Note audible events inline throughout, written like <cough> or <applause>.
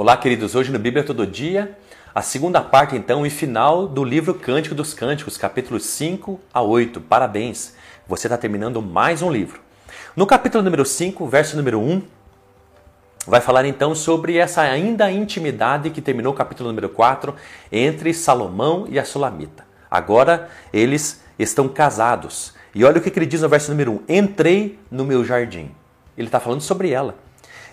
Olá, queridos. Hoje no Bíblia Todo Dia, a segunda parte, então, e final do livro Cântico dos Cânticos, capítulos 5 a 8. Parabéns! Você está terminando mais um livro. No capítulo número 5, verso número 1, vai falar então sobre essa ainda intimidade que terminou o capítulo número 4 entre Salomão e a Sulamita. Agora eles estão casados. E olha o que ele diz no verso número 1: Entrei no meu jardim. Ele está falando sobre ela.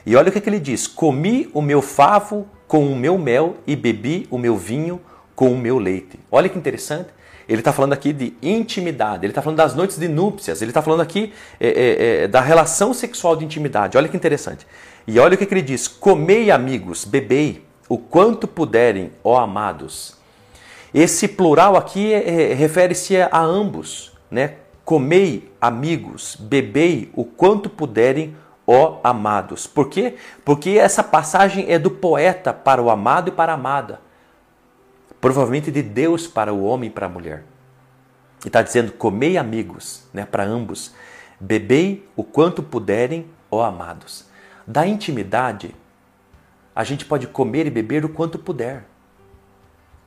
E olha o que, que ele diz: Comi o meu favo com o meu mel e bebi o meu vinho com o meu leite. Olha que interessante. Ele está falando aqui de intimidade, ele está falando das noites de núpcias, ele está falando aqui é, é, é, da relação sexual de intimidade. Olha que interessante. E olha o que, que ele diz: Comei, amigos, bebei o quanto puderem, ó amados. Esse plural aqui é, é, refere-se a ambos, né? Comei, amigos, bebei o quanto puderem, ó amados. Por quê? Porque essa passagem é do poeta para o amado e para a amada. Provavelmente de Deus para o homem e para a mulher. E está dizendo: comei amigos, né, para ambos. Bebei o quanto puderem, ó amados. Da intimidade, a gente pode comer e beber o quanto puder.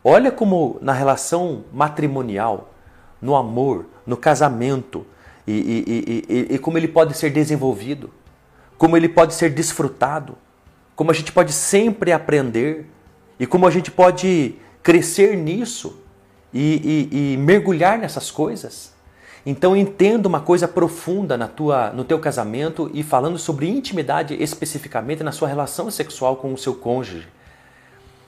Olha como na relação matrimonial, no amor, no casamento, e, e, e, e como ele pode ser desenvolvido como ele pode ser desfrutado, como a gente pode sempre aprender e como a gente pode crescer nisso e, e, e mergulhar nessas coisas. Então entenda uma coisa profunda na tua, no teu casamento e falando sobre intimidade especificamente na sua relação sexual com o seu cônjuge.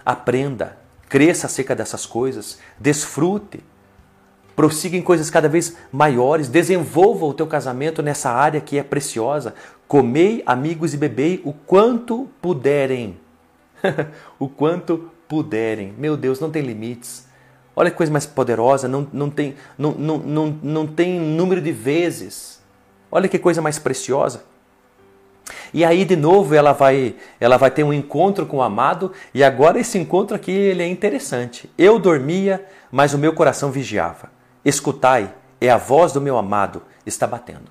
Aprenda, cresça acerca dessas coisas, desfrute, prossiga em coisas cada vez maiores, desenvolva o teu casamento nessa área que é preciosa. Comei, amigos, e bebei o quanto puderem. <laughs> o quanto puderem. Meu Deus, não tem limites. Olha que coisa mais poderosa, não, não, tem, não, não, não, não tem número de vezes. Olha que coisa mais preciosa. E aí de novo ela vai, ela vai ter um encontro com o amado e agora esse encontro aqui ele é interessante. Eu dormia, mas o meu coração vigiava. Escutai, é a voz do meu amado está batendo.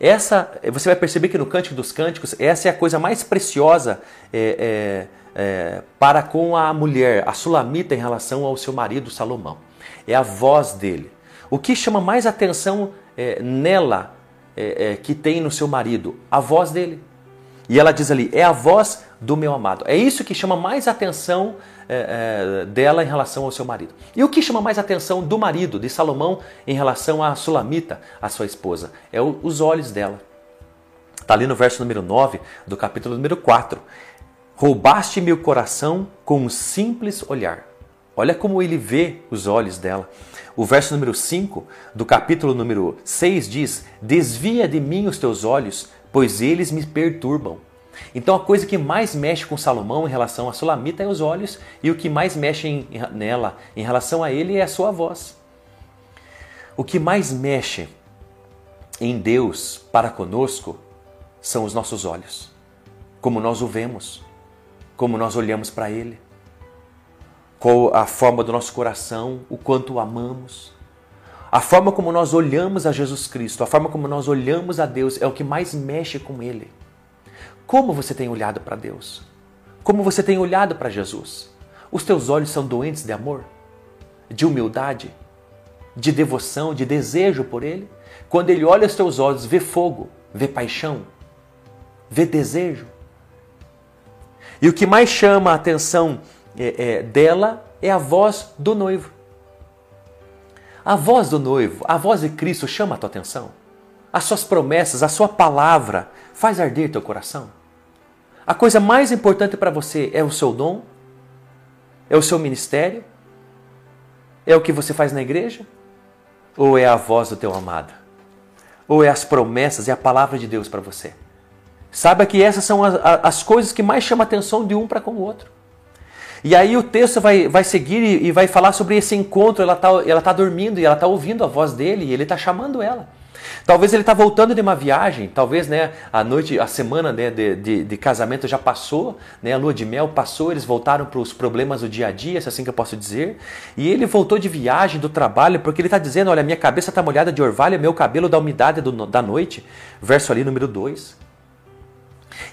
Essa, você vai perceber que no Cântico dos Cânticos, essa é a coisa mais preciosa é, é, é, para com a mulher, a sulamita, em relação ao seu marido Salomão. É a voz dele. O que chama mais atenção é, nela, é, é, que tem no seu marido? A voz dele. E ela diz ali: é a voz do meu amado. É isso que chama mais atenção é, é, dela em relação ao seu marido. E o que chama mais atenção do marido, de Salomão, em relação a Sulamita, a sua esposa? É o, os olhos dela. Está ali no verso número 9 do capítulo número 4. Roubaste meu coração com um simples olhar. Olha como ele vê os olhos dela. O verso número 5 do capítulo número 6 diz: Desvia de mim os teus olhos, pois eles me perturbam. Então a coisa que mais mexe com Salomão em relação a Sulamita é os olhos, e o que mais mexe em, nela em relação a ele é a sua voz. O que mais mexe em Deus para conosco são os nossos olhos, como nós o vemos, como nós olhamos para Ele, qual a forma do nosso coração, o quanto o amamos. A forma como nós olhamos a Jesus Cristo, a forma como nós olhamos a Deus é o que mais mexe com Ele. Como você tem olhado para Deus? Como você tem olhado para Jesus? Os teus olhos são doentes de amor? De humildade? De devoção, de desejo por Ele? Quando Ele olha os teus olhos, vê fogo, vê paixão, vê desejo. E o que mais chama a atenção é, é, dela é a voz do noivo. A voz do noivo, a voz de Cristo chama a tua atenção. As suas promessas, a sua palavra faz arder teu coração. A coisa mais importante para você é o seu dom? É o seu ministério? É o que você faz na igreja? Ou é a voz do teu amado? Ou é as promessas e a palavra de Deus para você? Saiba que essas são as, as coisas que mais chamam a atenção de um para com o outro. E aí o texto vai, vai seguir e, e vai falar sobre esse encontro. Ela está ela tá dormindo e ela está ouvindo a voz dele e ele está chamando ela. Talvez ele está voltando de uma viagem, talvez né, a noite, a semana né, de, de, de, casamento já passou, né, a lua de mel passou, eles voltaram para os problemas do dia a dia, se é assim que eu posso dizer. E ele voltou de viagem, do trabalho, porque ele está dizendo: Olha, minha cabeça está molhada de orvalho, meu cabelo da umidade do, da noite. Verso ali número 2.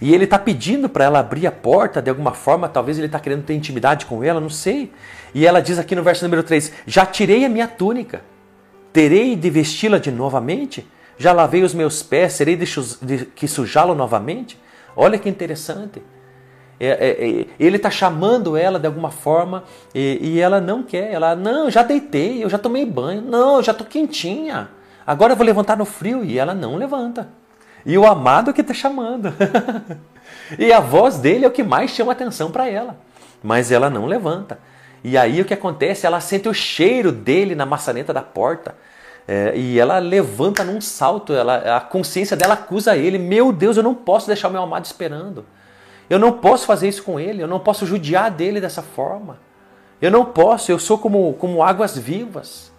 E ele está pedindo para ela abrir a porta de alguma forma, talvez ele está querendo ter intimidade com ela, não sei. E ela diz aqui no verso número 3: Já tirei a minha túnica, terei de vesti-la de novamente? Já lavei os meus pés, serei de, que sujá-lo novamente? Olha que interessante. É, é, é, ele está chamando ela de alguma forma e, e, ela não quer. Ela, não, já deitei, eu já tomei banho, não, eu já estou quentinha. Agora eu vou levantar no frio. E ela não levanta. E o amado que está chamando. <laughs> e a voz dele é o que mais chama atenção para ela. Mas ela não levanta. E aí o que acontece? Ela sente o cheiro dele na maçaneta da porta. É, e ela levanta num salto, ela, a consciência dela acusa ele: Meu Deus, eu não posso deixar o meu amado esperando. Eu não posso fazer isso com ele, eu não posso judiar dele dessa forma. Eu não posso, eu sou como, como águas vivas.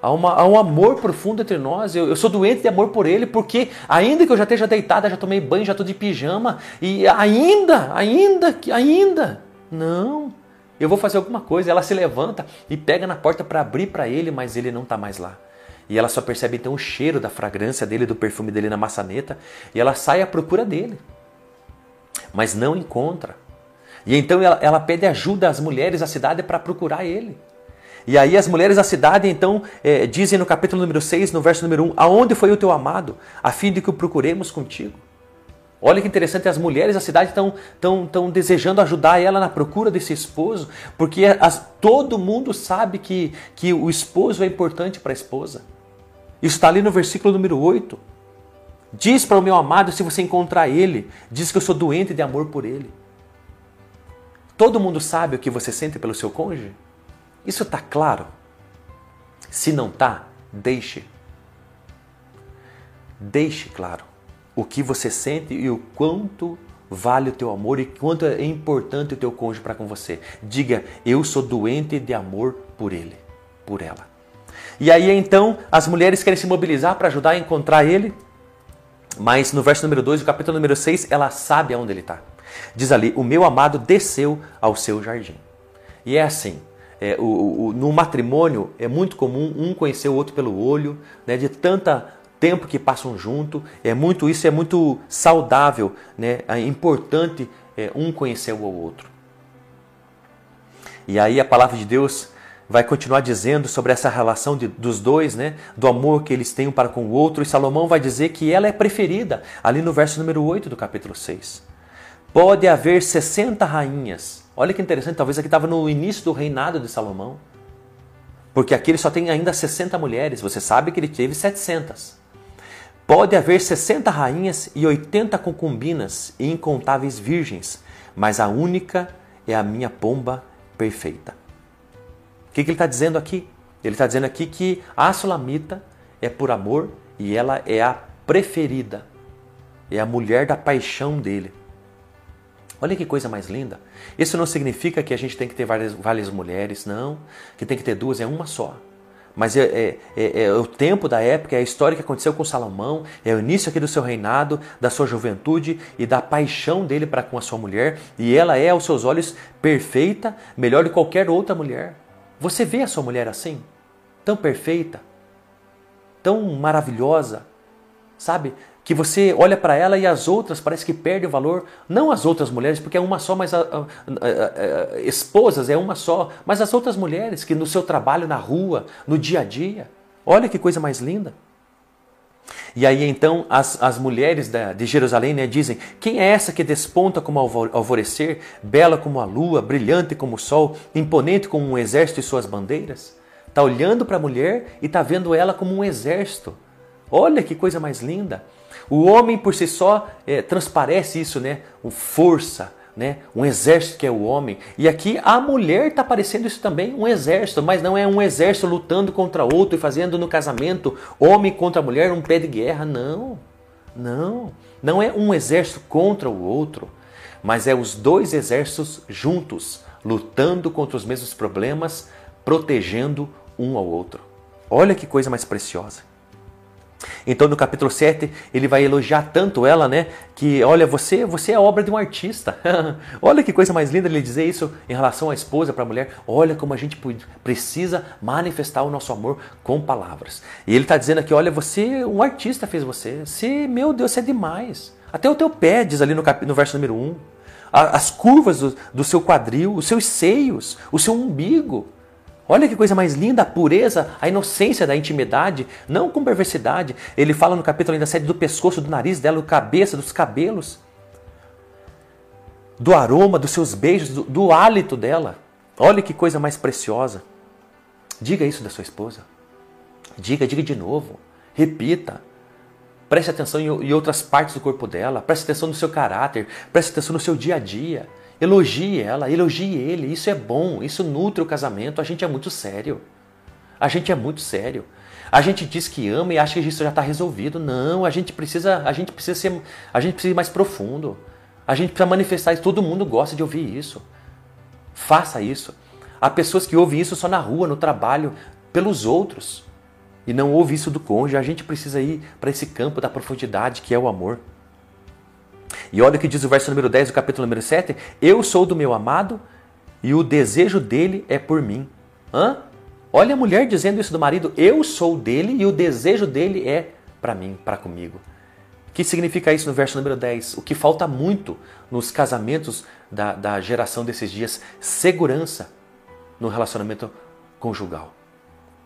Há, uma, há um amor profundo entre nós. Eu, eu, sou doente de amor por ele, porque ainda que eu já esteja deitada, já tomei banho, já estou de pijama, e ainda, ainda, ainda, não, eu vou fazer alguma coisa. Ela se levanta e pega na porta para abrir para ele, mas ele não está mais lá. E ela só percebe então o cheiro da fragrância dele, do perfume dele na maçaneta, e ela sai à procura dele, mas não encontra. E então ela, ela pede ajuda às mulheres da cidade para procurar ele. E aí as mulheres da cidade então é, dizem no capítulo número 6, no verso número 1, aonde foi o teu amado, a fim de que o procuremos contigo. Olha que interessante, as mulheres da cidade estão tão, tão desejando ajudar ela na procura desse esposo, porque as, todo mundo sabe que, que o esposo é importante para a esposa. Isso está ali no versículo número 8. Diz para o meu amado, se você encontrar ele, diz que eu sou doente de amor por ele. Todo mundo sabe o que você sente pelo seu cônjuge? Isso está claro? Se não está, deixe. Deixe claro o que você sente e o quanto vale o teu amor e quanto é importante o teu cônjuge para com você. Diga, eu sou doente de amor por ele, por ela. E aí então as mulheres querem se mobilizar para ajudar a encontrar ele, mas no verso número 2, do capítulo número 6, ela sabe aonde ele está. Diz ali: O meu amado desceu ao seu jardim. E é assim: é, o, o, no matrimônio é muito comum um conhecer o outro pelo olho, né, de tanta tempo que passam junto. É muito isso é muito saudável, né? É importante é, um conhecer o outro. E aí a palavra de Deus vai continuar dizendo sobre essa relação de, dos dois, né? Do amor que eles têm um para com o outro. E Salomão vai dizer que ela é preferida, ali no verso número 8 do capítulo 6. Pode haver 60 rainhas Olha que interessante, talvez aqui estava no início do reinado de Salomão. Porque aqui ele só tem ainda 60 mulheres, você sabe que ele teve 700. Pode haver 60 rainhas e 80 concubinas e incontáveis virgens, mas a única é a minha pomba perfeita. O que, que ele está dizendo aqui? Ele está dizendo aqui que a Sulamita é por amor e ela é a preferida, é a mulher da paixão dele. Olha que coisa mais linda. Isso não significa que a gente tem que ter várias, várias mulheres, não. Que tem que ter duas, é uma só. Mas é, é, é, é, o tempo da época, é a história que aconteceu com Salomão, é o início aqui do seu reinado, da sua juventude e da paixão dele para com a sua mulher. E ela é, aos seus olhos, perfeita, melhor de qualquer outra mulher. Você vê a sua mulher assim? Tão perfeita, tão maravilhosa, sabe? Que você olha para ela e as outras parece que perde o valor, não as outras mulheres, porque é uma só, mas a, a, a, esposas é uma só, mas as outras mulheres que no seu trabalho na rua, no dia a dia, olha que coisa mais linda. E aí então as, as mulheres da, de Jerusalém né, dizem: Quem é essa que desponta como alvorecer, bela como a lua, brilhante como o sol, imponente como um exército e suas bandeiras? Está olhando para a mulher e está vendo ela como um exército. Olha que coisa mais linda. O homem por si só é, transparece isso, né? O força, né? Um exército que é o homem. E aqui a mulher está parecendo isso também, um exército, mas não é um exército lutando contra outro e fazendo no casamento homem contra mulher um pé de guerra, não. Não, não é um exército contra o outro, mas é os dois exércitos juntos, lutando contra os mesmos problemas, protegendo um ao outro. Olha que coisa mais preciosa. Então no capítulo 7 ele vai elogiar tanto ela, né? Que olha, você, você é obra de um artista. <laughs> olha que coisa mais linda ele dizer isso em relação à esposa para a mulher. Olha como a gente precisa manifestar o nosso amor com palavras. E ele está dizendo aqui, olha, você, um artista fez você. Você, meu Deus, você é demais. Até o teu pé diz ali no, cap... no verso número 1. As curvas do, do seu quadril, os seus seios, o seu umbigo. Olha que coisa mais linda, a pureza, a inocência da intimidade, não com perversidade. Ele fala no capítulo ainda 7 do pescoço, do nariz dela, do cabeça, dos cabelos, do aroma, dos seus beijos, do, do hálito dela. Olha que coisa mais preciosa. Diga isso da sua esposa. Diga, diga de novo. Repita. Preste atenção em outras partes do corpo dela. Preste atenção no seu caráter. Preste atenção no seu dia a dia. Elogie ela, elogie ele. Isso é bom, isso nutre o casamento. A gente é muito sério. A gente é muito sério. A gente diz que ama e acha que isso já está resolvido. Não, a gente precisa, a gente precisa ser, a gente precisa ir mais profundo. A gente precisa manifestar isso. Todo mundo gosta de ouvir isso. Faça isso. Há pessoas que ouvem isso só na rua, no trabalho, pelos outros. E não ouve isso do cônjuge. A gente precisa ir para esse campo da profundidade que é o amor. E olha o que diz o verso número 10 do capítulo número 7. Eu sou do meu amado e o desejo dele é por mim. Hã? Olha a mulher dizendo isso do marido. Eu sou dele e o desejo dele é para mim, para comigo. O que significa isso no verso número 10? O que falta muito nos casamentos da, da geração desses dias? Segurança no relacionamento conjugal.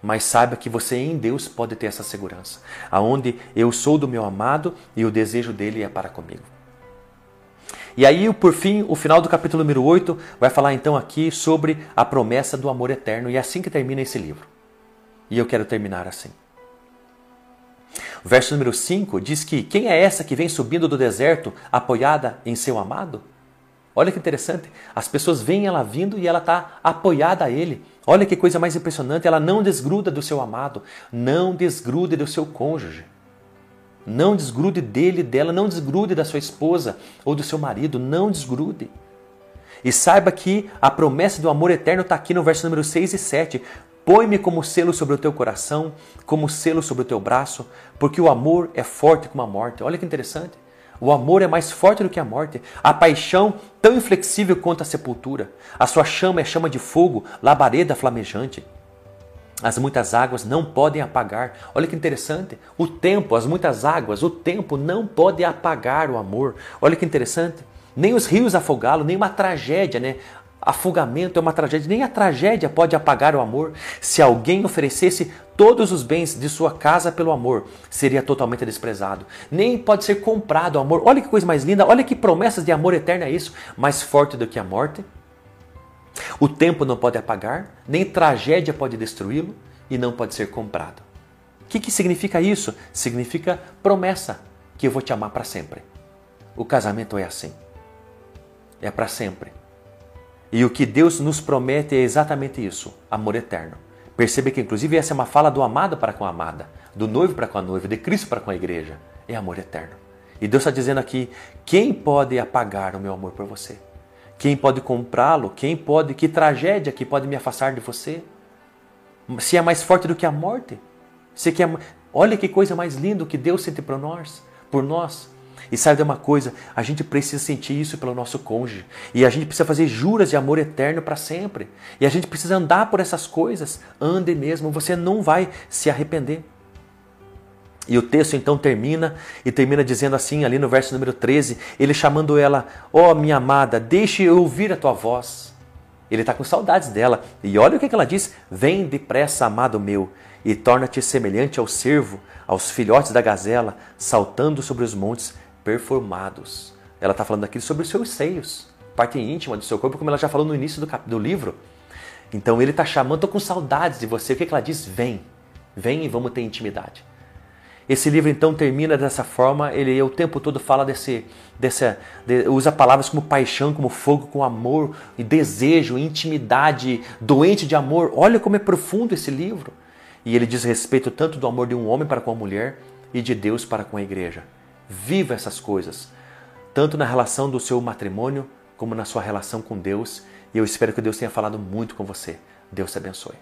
Mas saiba que você em Deus pode ter essa segurança. Aonde eu sou do meu amado e o desejo dele é para comigo. E aí, por fim, o final do capítulo número 8 vai falar então aqui sobre a promessa do amor eterno, e é assim que termina esse livro. E eu quero terminar assim. O verso número 5 diz que quem é essa que vem subindo do deserto apoiada em seu amado? Olha que interessante. As pessoas veem ela vindo e ela está apoiada a ele. Olha que coisa mais impressionante. Ela não desgruda do seu amado, não desgrude do seu cônjuge. Não desgrude dele, dela, não desgrude da sua esposa ou do seu marido, não desgrude. E saiba que a promessa do amor eterno está aqui no verso número 6 e 7. Põe-me como selo sobre o teu coração, como selo sobre o teu braço, porque o amor é forte como a morte. Olha que interessante. O amor é mais forte do que a morte. A paixão tão inflexível quanto a sepultura. A sua chama é chama de fogo, labareda flamejante. As muitas águas não podem apagar. Olha que interessante. O tempo, as muitas águas, o tempo não pode apagar o amor. Olha que interessante. Nem os rios afogá-lo, nem uma tragédia, né? Afogamento é uma tragédia, nem a tragédia pode apagar o amor. Se alguém oferecesse todos os bens de sua casa pelo amor, seria totalmente desprezado. Nem pode ser comprado o amor. Olha que coisa mais linda, olha que promessas de amor eterno é isso, mais forte do que a morte. O tempo não pode apagar, nem tragédia pode destruí-lo e não pode ser comprado. O que, que significa isso? Significa promessa que eu vou te amar para sempre. O casamento é assim. É para sempre. E o que Deus nos promete é exatamente isso: amor eterno. Percebe que, inclusive, essa é uma fala do amado para com a amada, do noivo para com a noiva, de Cristo para com a igreja. É amor eterno. E Deus está dizendo aqui: quem pode apagar o meu amor por você? Quem pode comprá-lo? Quem pode? Que tragédia que pode me afastar de você? Se é mais forte do que a morte? Se que é, olha que coisa mais linda que Deus sente por nós, por nós. E sabe de uma coisa, a gente precisa sentir isso pelo nosso cônjuge. E a gente precisa fazer juras de amor eterno para sempre. E a gente precisa andar por essas coisas. Ande mesmo, você não vai se arrepender. E o texto então termina e termina dizendo assim, ali no verso número 13, ele chamando ela: Ó oh, minha amada, deixe eu ouvir a tua voz. Ele está com saudades dela. E olha o que ela diz: Vem depressa, amado meu, e torna-te semelhante ao cervo, aos filhotes da gazela, saltando sobre os montes perfumados. Ela está falando aqui sobre os seus seios, parte íntima do seu corpo, como ela já falou no início do, cap... do livro. Então ele está chamando, estou com saudades de você. O que, que ela diz? Vem, vem e vamos ter intimidade. Esse livro então termina dessa forma, ele o tempo todo fala desse, desse de, usa palavras como paixão, como fogo, como amor, e desejo, intimidade, doente de amor. Olha como é profundo esse livro. E ele diz respeito tanto do amor de um homem para com a mulher e de Deus para com a igreja. Viva essas coisas, tanto na relação do seu matrimônio como na sua relação com Deus. E eu espero que Deus tenha falado muito com você. Deus te abençoe.